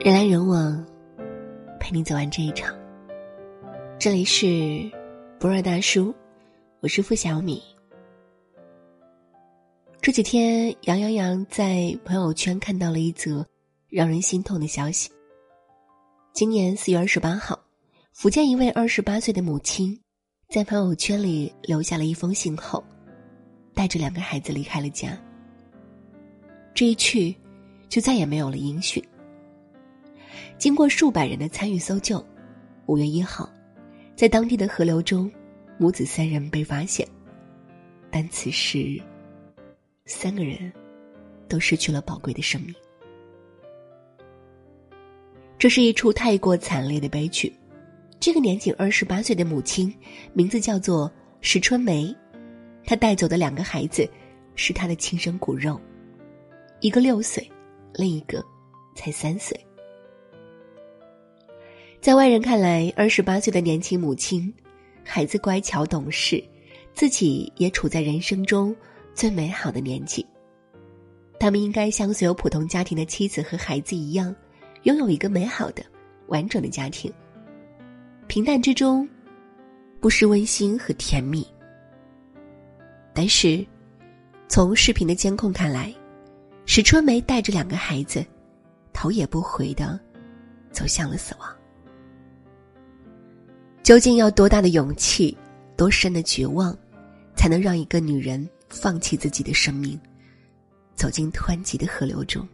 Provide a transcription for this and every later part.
人来人往，陪你走完这一场。这里是不二大叔，我是付小米。这几天，杨洋洋在朋友圈看到了一则让人心痛的消息。今年四月二十八号，福建一位二十八岁的母亲在朋友圈里留下了一封信后，带着两个孩子离开了家。这一去，就再也没有了音讯。经过数百人的参与搜救，五月一号，在当地的河流中，母子三人被发现。但此时，三个人都失去了宝贵的生命。这是一出太过惨烈的悲剧。这个年仅二十八岁的母亲，名字叫做石春梅，她带走的两个孩子，是她的亲生骨肉，一个六岁，另一个才三岁。在外人看来，二十八岁的年轻母亲，孩子乖巧懂事，自己也处在人生中最美好的年纪。他们应该像所有普通家庭的妻子和孩子一样，拥有一个美好的、完整的家庭。平淡之中，不失温馨和甜蜜。但是，从视频的监控看来，史春梅带着两个孩子，头也不回的走向了死亡。究竟要多大的勇气，多深的绝望，才能让一个女人放弃自己的生命，走进湍急的河流中？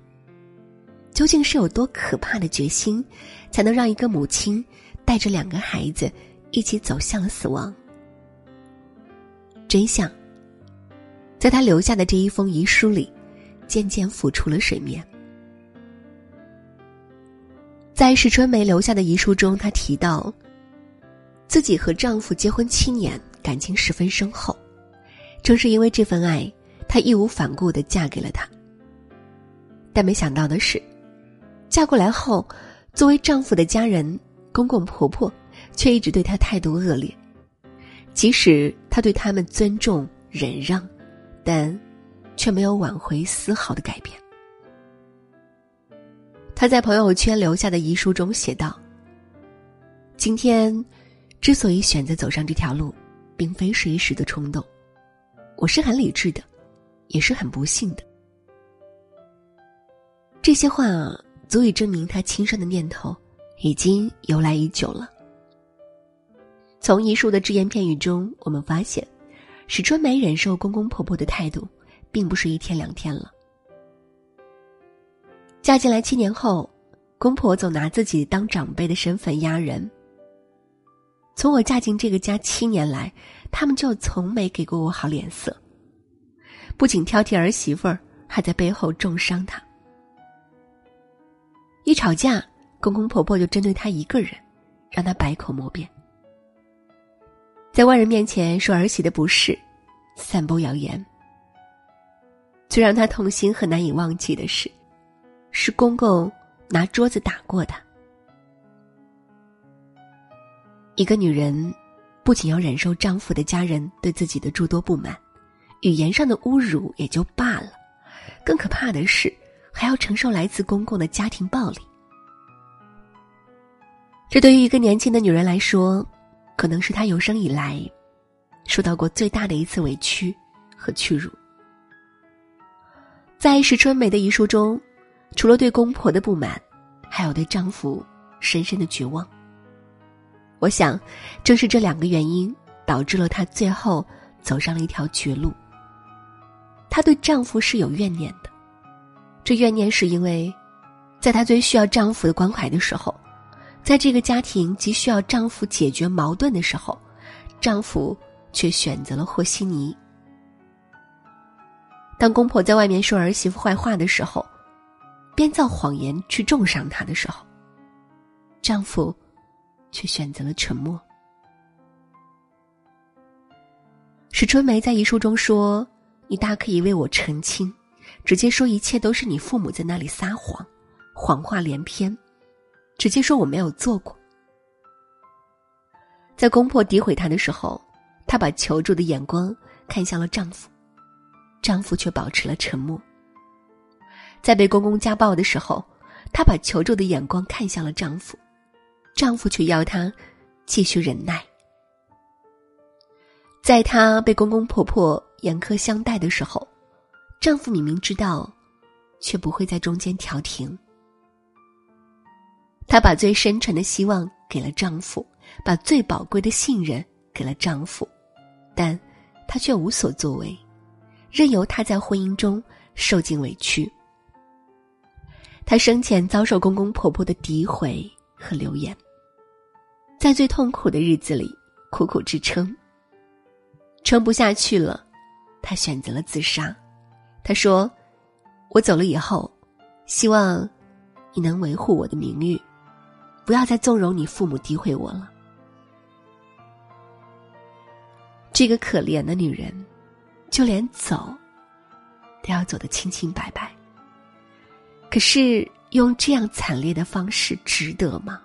究竟是有多可怕的决心，才能让一个母亲带着两个孩子一起走向了死亡？真相，在他留下的这一封遗书里，渐渐浮出了水面。在史春梅留下的遗书中，她提到。自己和丈夫结婚七年，感情十分深厚。正是因为这份爱，她义无反顾的嫁给了他。但没想到的是，嫁过来后，作为丈夫的家人、公公婆婆，却一直对她态度恶劣。即使她对他们尊重忍让，但却没有挽回丝毫的改变。她在朋友圈留下的遗书中写道：“今天。”之所以选择走上这条路，并非是一时的冲动，我是很理智的，也是很不幸的。这些话足以证明他轻生的念头已经由来已久了。从遗书的只言片语中，我们发现，史春梅忍受公公婆婆的态度，并不是一天两天了。嫁进来七年后，公婆总拿自己当长辈的身份压人。从我嫁进这个家七年来，他们就从没给过我好脸色。不仅挑剔儿媳妇儿，还在背后重伤她。一吵架，公公婆婆就针对她一个人，让她百口莫辩。在外人面前说儿媳的不是，散播谣言。最让她痛心和难以忘记的是，是公公拿桌子打过她。一个女人，不仅要忍受丈夫的家人对自己的诸多不满，语言上的侮辱也就罢了，更可怕的是，还要承受来自公公的家庭暴力。这对于一个年轻的女人来说，可能是她有生以来受到过最大的一次委屈和屈辱。在石春梅的遗书中，除了对公婆的不满，还有对丈夫深深的绝望。我想，正是这两个原因导致了她最后走上了一条绝路。她对丈夫是有怨念的，这怨念是因为，在她最需要丈夫的关怀的时候，在这个家庭急需要丈夫解决矛盾的时候，丈夫却选择了和稀泥。当公婆在外面说儿媳妇坏话的时候，编造谎言去重伤她的时候，丈夫。却选择了沉默。史春梅在遗书中说：“你大可以为我澄清，直接说一切都是你父母在那里撒谎，谎话连篇，直接说我没有做过。”在公婆诋毁她的时候，她把求助的眼光看向了丈夫，丈夫却保持了沉默。在被公公家暴的时候，她把求助的眼光看向了丈夫，丈夫却要她继续忍耐。在她被公公婆婆严苛相待的时候，丈夫明明知道，却不会在中间调停。她把最深沉的希望给了丈夫，把最宝贵的信任给了丈夫，但她却无所作为，任由他在婚姻中受尽委屈。她生前遭受公公婆婆的诋毁和流言，在最痛苦的日子里苦苦支撑，撑不下去了，他选择了自杀。他说：“我走了以后，希望你能维护我的名誉，不要再纵容你父母诋毁我了。”这个可怜的女人，就连走都要走得清清白白。可是用这样惨烈的方式值得吗？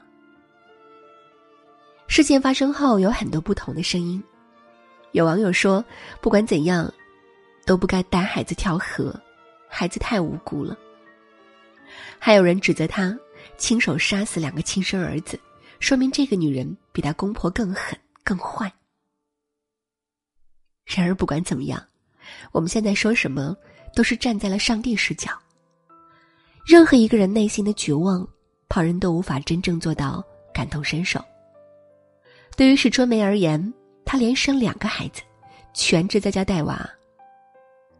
事件发生后有很多不同的声音，有网友说，不管怎样，都不该带孩子跳河，孩子太无辜了。还有人指责他亲手杀死两个亲生儿子，说明这个女人比她公婆更狠更坏。然而不管怎么样，我们现在说什么都是站在了上帝视角。任何一个人内心的绝望，旁人都无法真正做到感同身受。对于史春梅而言，她连生两个孩子，全职在家带娃。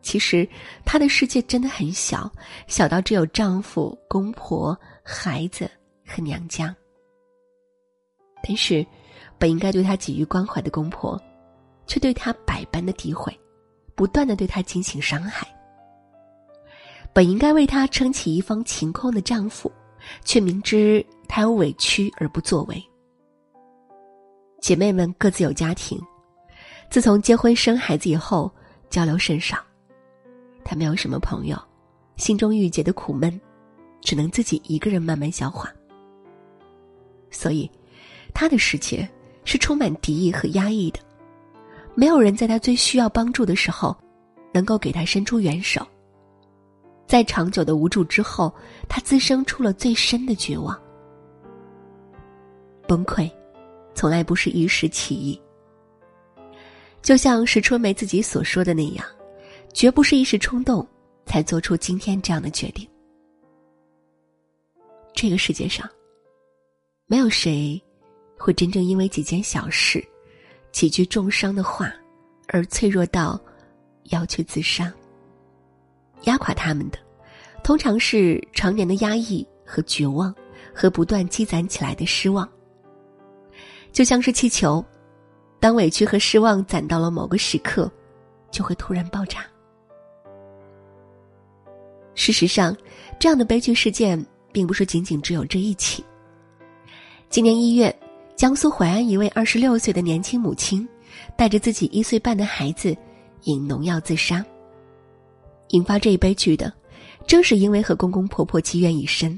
其实她的世界真的很小，小到只有丈夫、公婆、孩子和娘家。但是，本应该对她给予关怀的公婆，却对她百般的诋毁，不断的对她进行伤害。本应该为她撑起一方晴空的丈夫，却明知她有委屈而不作为。姐妹们各自有家庭，自从结婚生孩子以后，交流甚少。她没有什么朋友，心中郁结的苦闷，只能自己一个人慢慢消化。所以，她的世界是充满敌意和压抑的，没有人在她最需要帮助的时候，能够给她伸出援手。在长久的无助之后，他滋生出了最深的绝望。崩溃，从来不是一时起意。就像石春梅自己所说的那样，绝不是一时冲动才做出今天这样的决定。这个世界上，没有谁会真正因为几件小事、几句重伤的话，而脆弱到要去自杀。压垮他们的，通常是常年的压抑和绝望，和不断积攒起来的失望。就像是气球，当委屈和失望攒到了某个时刻，就会突然爆炸。事实上，这样的悲剧事件并不是仅仅只有这一起。今年一月，江苏淮安一位二十六岁的年轻母亲，带着自己一岁半的孩子，饮农药自杀。引发这一悲剧的，正是因为和公公婆婆积怨已深。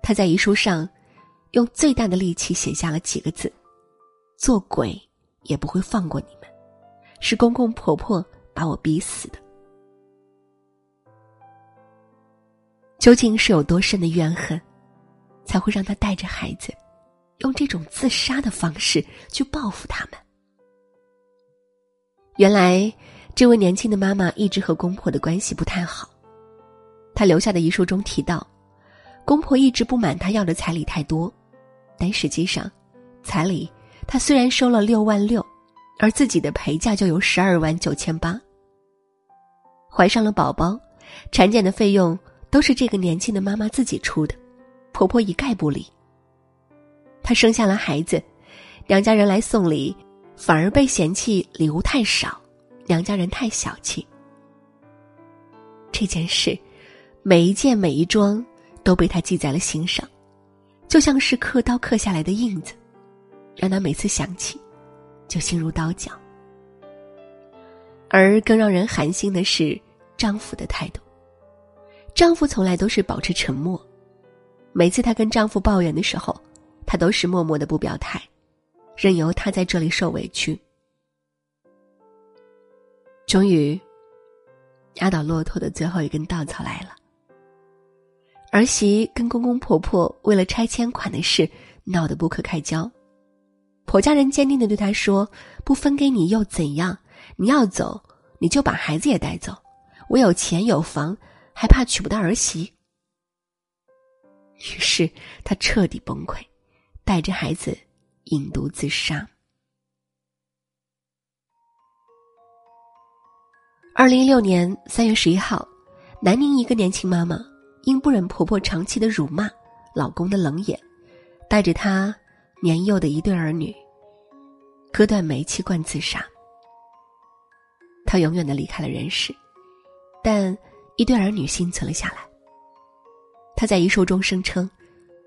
她在遗书上，用最大的力气写下了几个字：“做鬼也不会放过你们，是公公婆婆把我逼死的。”究竟是有多深的怨恨，才会让她带着孩子，用这种自杀的方式去报复他们？原来。这位年轻的妈妈一直和公婆的关系不太好，她留下的遗书中提到，公婆一直不满她要的彩礼太多，但实际上，彩礼她虽然收了六万六，而自己的陪嫁就有十二万九千八。怀上了宝宝，产检的费用都是这个年轻的妈妈自己出的，婆婆一概不理。她生下了孩子，娘家人来送礼，反而被嫌弃礼物太少。娘家人太小气，这件事，每一件每一桩都被他记在了心上，就像是刻刀刻下来的印子，让他每次想起，就心如刀绞。而更让人寒心的是丈夫的态度，丈夫从来都是保持沉默，每次她跟丈夫抱怨的时候，他都是默默的不表态，任由他在这里受委屈。终于，压倒骆驼的最后一根稻草来了。儿媳跟公公婆婆为了拆迁款的事闹得不可开交，婆家人坚定的对她说：“不分给你又怎样？你要走，你就把孩子也带走。我有钱有房，还怕娶不到儿媳？”于是她彻底崩溃，带着孩子引毒自杀。二零一六年三月十一号，南宁一个年轻妈妈。因不忍婆婆长期的辱骂，老公的冷眼，带着她年幼的一对儿女，割断煤气罐自杀。他永远的离开了人世，但一对儿女幸存了下来。他在遗书中声称，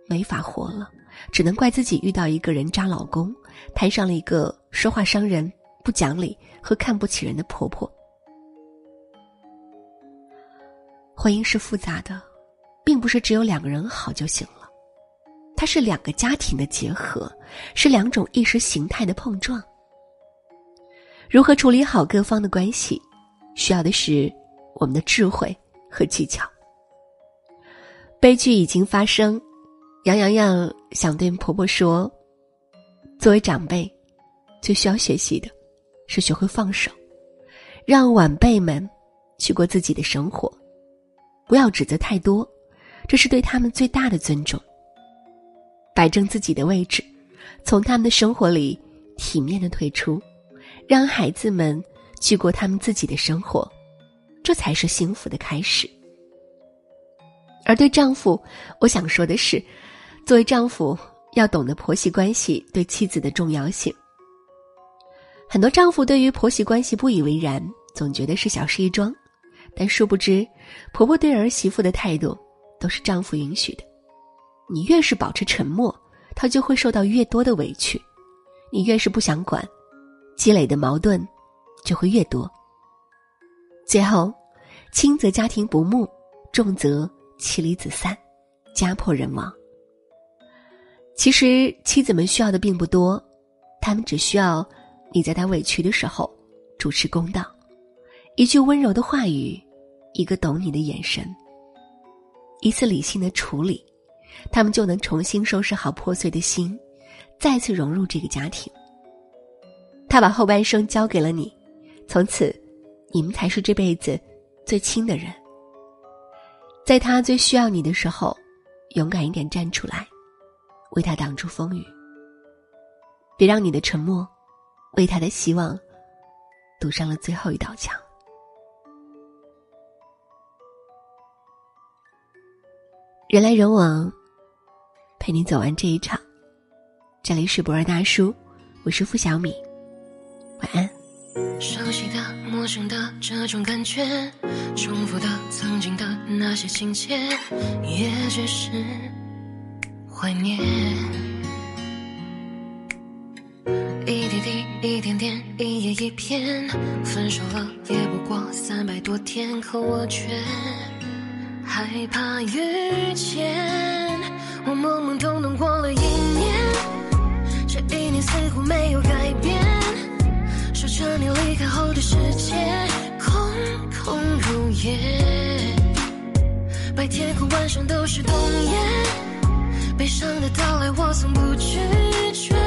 没法活了，只能怪自己遇到一个人渣老公，摊上了一个说话伤人、不讲理和看不起人的婆婆。婚姻是复杂的。并不是只有两个人好就行了，它是两个家庭的结合，是两种意识形态的碰撞。如何处理好各方的关系，需要的是我们的智慧和技巧。悲剧已经发生，杨洋洋想对婆婆说：作为长辈，最需要学习的，是学会放手，让晚辈们去过自己的生活，不要指责太多。这是对他们最大的尊重。摆正自己的位置，从他们的生活里体面的退出，让孩子们去过他们自己的生活，这才是幸福的开始。而对丈夫，我想说的是，作为丈夫要懂得婆媳关系对妻子的重要性。很多丈夫对于婆媳关系不以为然，总觉得是小事一桩，但殊不知，婆婆对儿媳妇的态度。都是丈夫允许的，你越是保持沉默，他就会受到越多的委屈；你越是不想管，积累的矛盾就会越多。最后，轻则家庭不睦，重则妻离子散，家破人亡。其实妻子们需要的并不多，他们只需要你在他委屈的时候主持公道，一句温柔的话语，一个懂你的眼神。一次理性的处理，他们就能重新收拾好破碎的心，再次融入这个家庭。他把后半生交给了你，从此，你们才是这辈子最亲的人。在他最需要你的时候，勇敢一点站出来，为他挡住风雨。别让你的沉默，为他的希望，堵上了最后一道墙。人来人往，陪你走完这一场。这里是博尔大叔，我是付小米，晚安。熟悉的、陌生的这种感觉，重复的、曾经的那些情节，也只是怀念。一滴滴、一点点、一页一篇，分手了也不过三百多天，可我却。害怕遇见，我懵懵懂懂过了一年，这一年似乎没有改变。守着你离开后的世界，空空如也。白天和晚上都是冬夜，悲伤的到来我从不拒绝。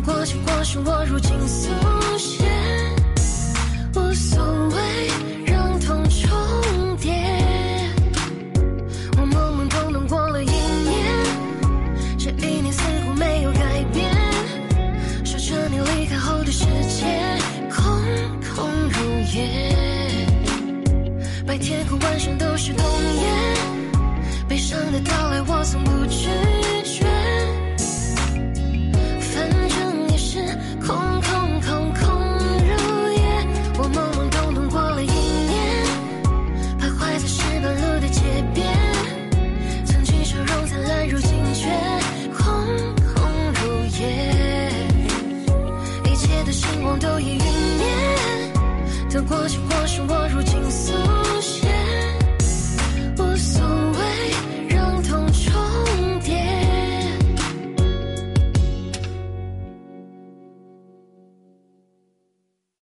过去过是我如今速写。无所谓，让痛重叠。我懵懵懂懂过了一年，这一年似乎没有改变。说着你离开后的世界，空空如也。白天和晚上都是冬夜，悲伤的到来我从不拒